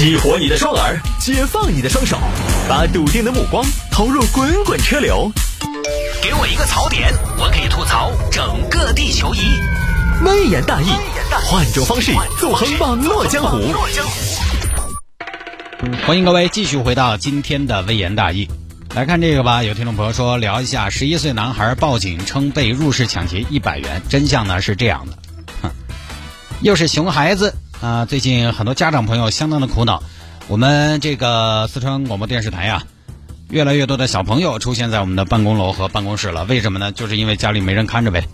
激活你的双耳，解放你的双手，把笃定的目光投入滚滚车流。给我一个槽点，我可以吐槽整个地球仪。微言大义，换种方式纵横网络江湖。欢迎各位继续回到今天的微言大义。来看这个吧，有听众朋友说聊一下，十一岁男孩报警称被入室抢劫一百元，真相呢是这样的，哼，又是熊孩子啊！最近很多家长朋友相当的苦恼，我们这个四川广播电视台呀，越来越多的小朋友出现在我们的办公楼和办公室了，为什么呢？就是因为家里没人看着呗，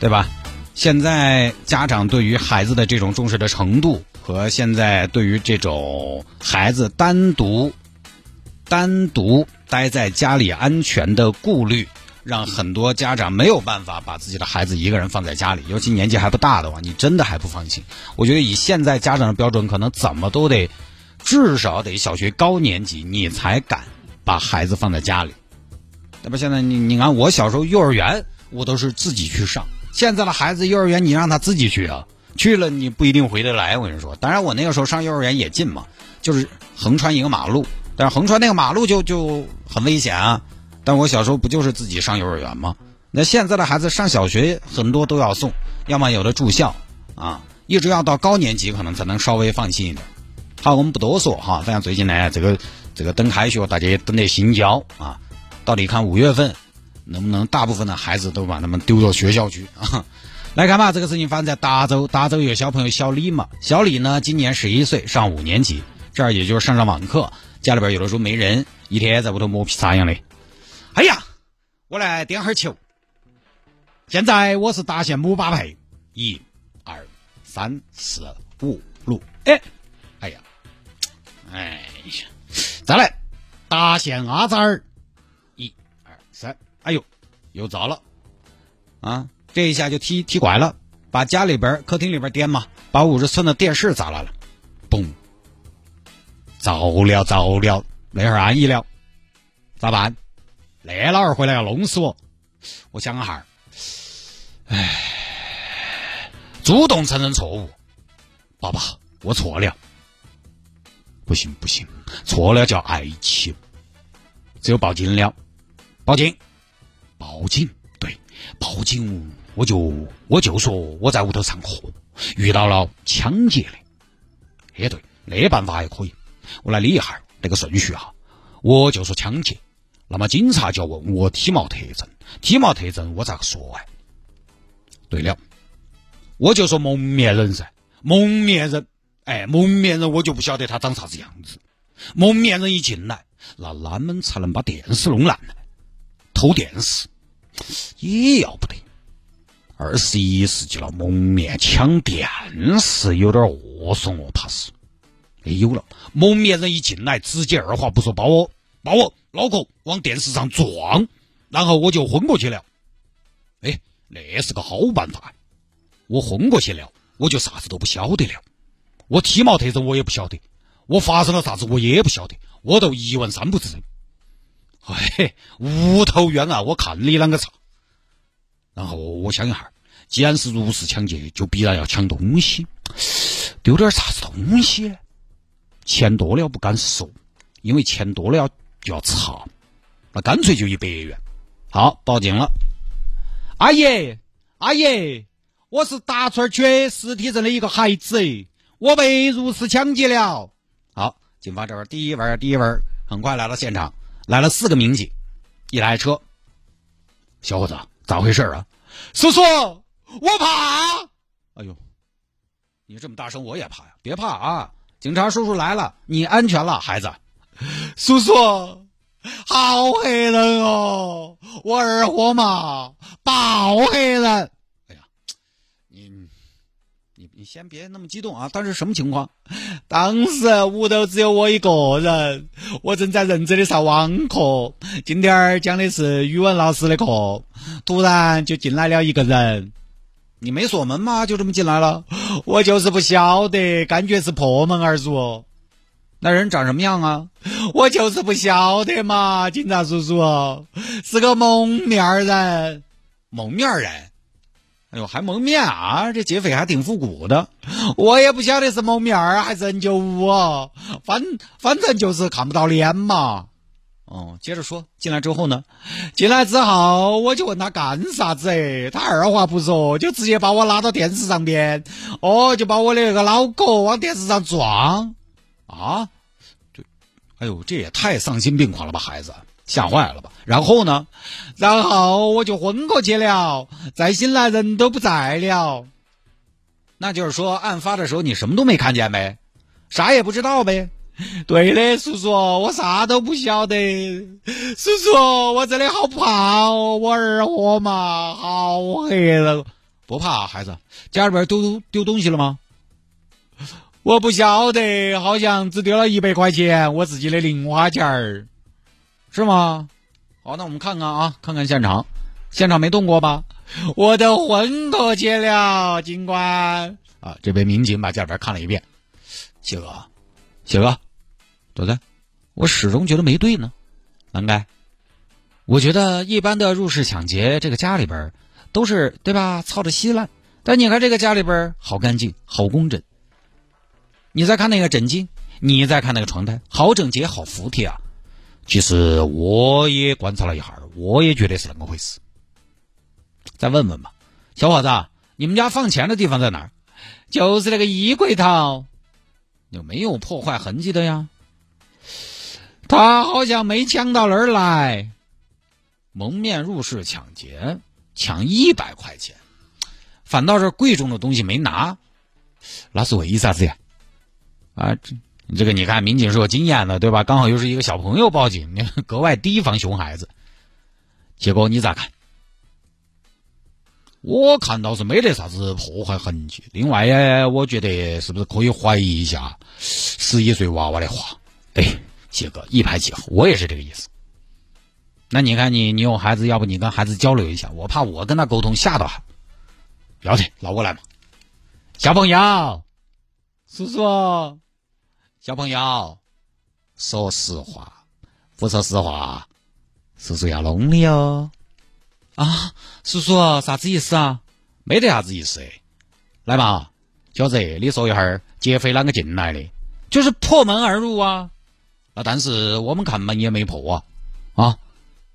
对吧？现在家长对于孩子的这种重视的程度，和现在对于这种孩子单独单独待在家里安全的顾虑，让很多家长没有办法把自己的孩子一个人放在家里，尤其年纪还不大的话，你真的还不放心。我觉得以现在家长的标准，可能怎么都得至少得小学高年级，你才敢把孩子放在家里。那么现在你你看，我小时候幼儿园，我都是自己去上。现在的孩子幼儿园，你让他自己去啊，去了你不一定回得来。我跟你说，当然我那个时候上幼儿园也近嘛，就是横穿一个马路，但是横穿那个马路就就很危险啊。但我小时候不就是自己上幼儿园吗？那现在的孩子上小学很多都要送，要么有的住校啊，一直要到高年级可能才能稍微放心一点。好，我们不多说哈，反正最近呢，这个这个等开学，大家也等得心焦啊。到底看五月份。能不能大部分的孩子都把他们丢到学校去啊？来看吧，这个事情发生在达州，达州有小朋友小李嘛，小李呢今年十一岁，上五年级，这儿也就是上上网课，家里边有的时候没人，一天在屋头磨皮擦样的。哎呀，我来点哈球。现在我是达县姆巴佩，一、二、三、四、五、六，哎，哎呀，哎呀，再来达县阿扎尔。哎呦，又糟了，啊！这一下就踢踢拐了，把家里边客厅里边颠嘛，把五十寸的电视砸烂了，嘣！糟了糟了，那会安逸了，咋办？那老二回来要弄死我！我想哈儿，唉，主动承认错误，爸爸，我错了。不行不行，错了叫爱情，只有报警了，报警。报警，对，报警，我就我就说我在屋头上课，遇到了抢劫的。也，对，那办法还可以。我来理一下那个顺序哈，我就说抢劫，那么警察就要问我体貌特征，体貌特征我咋个说哎？对了，我就说蒙面人噻，蒙面人，哎，蒙面人我就不晓得他长啥子样子。蒙面人一进来，那啷们才能把电视弄烂呢？偷电视也要不得，二十一世纪了，蒙面抢电视有点恶怂哦，怕是。哎，有了，蒙面人一进来，直接二话不说，把我把我脑壳往电视上撞，然后我就昏过去了。哎，那是个好办法。我昏过去了，我就啥子都不晓得了。我体貌特征我也不晓得，我发生了啥子我也不晓得，我都一问三不知。哎，无头冤啊！我看你啷个查？然后我想一下，既然是入室抢劫，就必然要抢东西，丢点啥子东西？钱多了不敢说，因为钱多了要要查，那干脆就一百元。好，报警了。阿姨，阿姨，我是达村缺实体证的一个孩子，我被入室抢劫了。好，警方这边第一位，第一位，很快来到现场。来了四个民警，一台车。小伙子，咋回事啊？叔叔，我怕。哎呦，你这么大声，我也怕呀！别怕啊，警察叔叔来了，你安全了，孩子。叔叔，好黑人哦，我二货嘛，爆黑人。哎呀你你你先别那么激动啊！当时什么情况？当时屋头只有我一个人，我正在认真的上网课。今天讲的是语文老师的课，突然就进来了一个人。你没锁门吗？就这么进来了？我就是不晓得，感觉是破门而入。那人长什么样啊？我就是不晓得嘛，警察叔叔，是个蒙面人。蒙面人？哎呦，还蒙面啊！这劫匪还挺复古的。我也不晓得是蒙面儿还是 N 九五，反反正就是看不到脸嘛。哦，接着说，进来之后呢？进来之后我就问他干啥子？他二话不说就直接把我拉到电视上边，哦，就把我的那个脑壳往电视上撞。啊？这，哎呦，这也太丧心病狂了吧，孩子！吓坏了吧？然后呢？然后我就昏过去了，再醒来人都不在了。那就是说，案发的时候你什么都没看见呗，啥也不知道呗？对的，叔叔，我啥都不晓得。叔叔，我真的好怕哦，我二货嘛，好黑了。不怕，孩子，家里边丢丢东西了吗？我不晓得，好像只丢了一百块钱，我自己的零花钱儿。是吗？好，那我们看看啊，看看现场，现场没动过吧？我的魂过去了，警官啊！这位民警把家里边看了一遍，谢哥，谢哥，对不对？我始终觉得没对呢。难该，我觉得一般的入室抢劫，这个家里边都是对吧？操着稀烂，但你看这个家里边好干净，好工整。你再看那个枕巾，你再看那个床单，好整洁，好服帖啊！其实我也观察了一下，我也觉得是那么回事。再问问吧，小伙子，你们家放钱的地方在哪儿？就是那个衣柜头，有没有破坏痕迹的呀？他好像没抢到人来。蒙面入室抢劫，抢一百块钱，反倒是贵重的东西没拿，那是为啥子呀？啊，这。这个你看，民警是有经验的，对吧？刚好又是一个小朋友报警，你格外提防熊孩子。结果你咋看？我看到是没得啥子破坏痕迹。另外呀，我觉得是不是可以怀疑一下十一岁娃娃的话？哎，杰哥一拍即合，我也是这个意思。那你看你，你有孩子，要不你跟孩子交流一下？我怕我跟他沟通吓到他。不要紧，老过来嘛。小朋友，叔叔。小朋友，说实话，不说实话，叔叔要弄你哦。啊，叔叔，啥子意思啊？没得啥子意思。来嘛，小子，你说一下，劫匪啷个进来的？就是破门而入啊。啊，但是我们看门也没破啊。啊，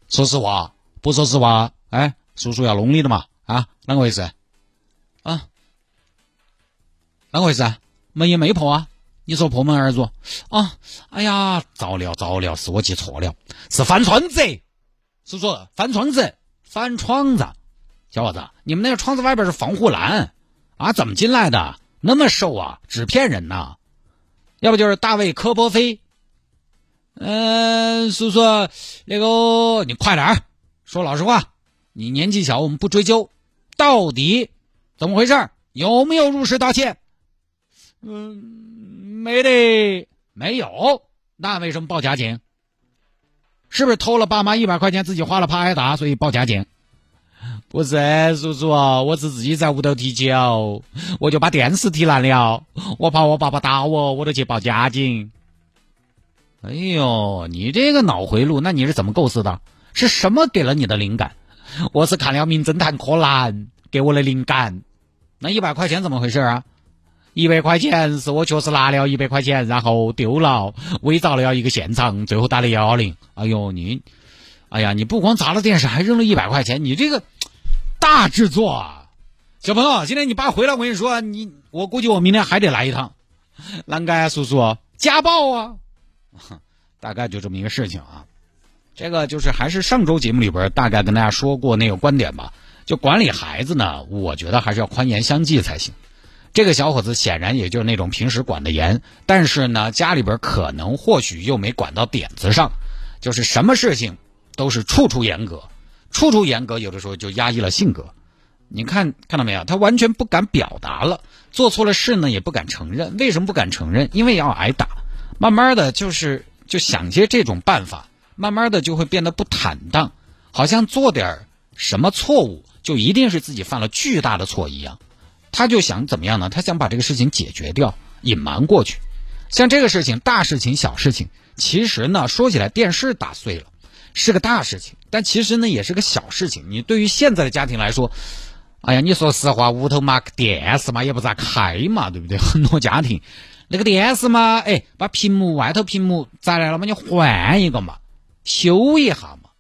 说实话，不说实话，哎，叔叔要弄你的嘛。啊，啷个回事？啊，啷个回事？门也没破啊。你说破门而入啊？哎呀，糟了糟了，是我记错了，是翻窗子。叔叔，翻窗子，翻窗子。小伙子，你们那个窗子外边是防护栏啊？怎么进来的？那么瘦啊，纸片人呐？要不就是大卫科波菲？嗯，叔叔，那个你快点说老实话。你年纪小，我们不追究。到底怎么回事？有没有入室盗窃？嗯。没得，没有，那为什么报假警？是不是偷了爸妈一百块钱，自己花了怕挨打，所以报假警？不是，叔叔，我是自己在屋头踢球，我就把电视踢烂了，我怕我爸爸打我，我都去报假警。哎呦，你这个脑回路，那你是怎么构思的？是什么给了你的灵感？我是看了《名侦探柯南》给我的灵感。那一百块钱怎么回事啊？一百块钱是我确实拿了一百块钱，然后丢了，伪造了一个现场，最后打了幺幺零。哎呦你，哎呀你不光砸了电视，还扔了一百块钱，你这个大制作啊！小朋友，今天你爸回来，我跟你说，你我估计我明天还得来一趟。啷个叔叔家暴啊？大概就这么一个事情啊。这个就是还是上周节目里边大概跟大家说过那个观点吧。就管理孩子呢，我觉得还是要宽严相济才行。这个小伙子显然也就是那种平时管的严，但是呢，家里边可能或许又没管到点子上，就是什么事情都是处处严格，处处严格，有的时候就压抑了性格。你看看到没有？他完全不敢表达了，做错了事呢也不敢承认。为什么不敢承认？因为要挨打。慢慢的就是就想些这种办法，慢慢的就会变得不坦荡，好像做点什么错误就一定是自己犯了巨大的错一样。他就想怎么样呢？他想把这个事情解决掉，隐瞒过去。像这个事情，大事情、小事情，其实呢，说起来电视打碎了是个大事情，但其实呢也是个小事情。你对于现在的家庭来说，哎呀，你说实话，屋头嘛电视嘛也不咋开嘛，对不对？很多家庭那个电视嘛，哎，把屏幕外头屏幕砸来了嘛，你换一个嘛，修一下嘛。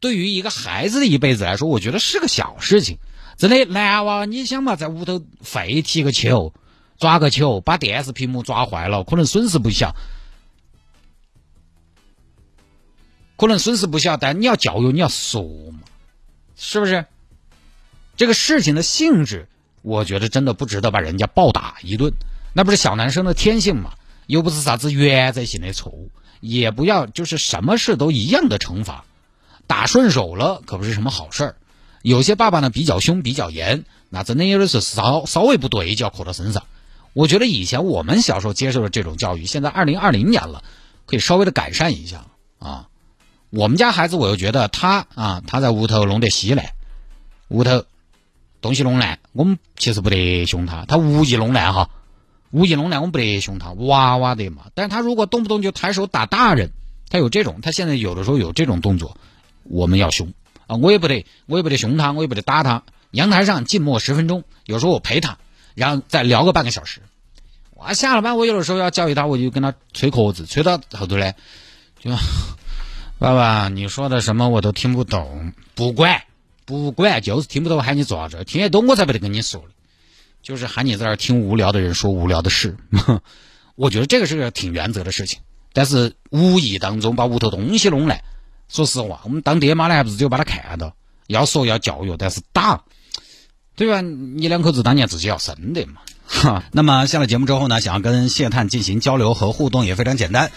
对于一个孩子的一辈子来说，我觉得是个小事情。真的，男娃，你想嘛，在屋头废踢个球，抓个球，把电视屏幕抓坏了，可能损失不小，可能损失不小。但你要教育，你要说嘛，是不是？这个事情的性质，我觉得真的不值得把人家暴打一顿，那不是小男生的天性嘛？又不是啥子原则性的错误，也不要就是什么事都一样的惩罚，打顺手了可不是什么好事儿。有些爸爸呢比较凶比较严，那真的有的时候稍稍微不对就要扣到身上。我觉得以前我们小时候接受的这种教育，现在二零二零年了，可以稍微的改善一下啊。我们家孩子我又觉得他啊他在屋头弄得稀烂，屋头。东西弄烂，我们其实不得凶他，他无意弄烂哈，无意弄烂我们不得凶他，娃娃的嘛。但是他如果动不动就抬手打大人，他有这种，他现在有的时候有这种动作，我们要凶我也不得，我也不得凶他，我也不得打他。阳台上静默十分钟，有时候我陪他，然后再聊个半个小时。我下了班，我有的时候要教育他，我就跟他吹壳子，吹到后头呢，就爸爸你说的什么我都听不懂，不管。不管，就是听不懂，喊你做啥子，听得懂我才不得跟你说就是喊你在这儿听无聊的人说无聊的事。我觉得这个是个挺原则的事情，但是无意当中把屋头东西弄来，说实话，我们当爹妈的还不是只有把他看到，要说要教育，但是打，对吧？你两口子当年自己要生的嘛。哈，那么下了节目之后呢，想要跟谢探进行交流和互动也非常简单。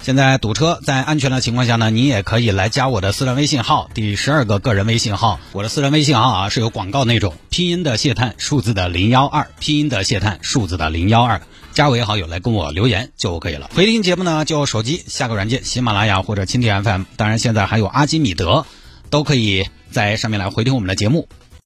现在堵车，在安全的情况下呢，你也可以来加我的私人微信号，第十二个个人微信号。我的私人微信号啊是有广告那种，拼音的谢探，数字的零幺二，拼音的谢探，数字的零幺二，加为好友来跟我留言就可以了。回听节目呢，就手机下个软件，喜马拉雅或者蜻蜓 FM，当然现在还有阿基米德，都可以在上面来回听我们的节目。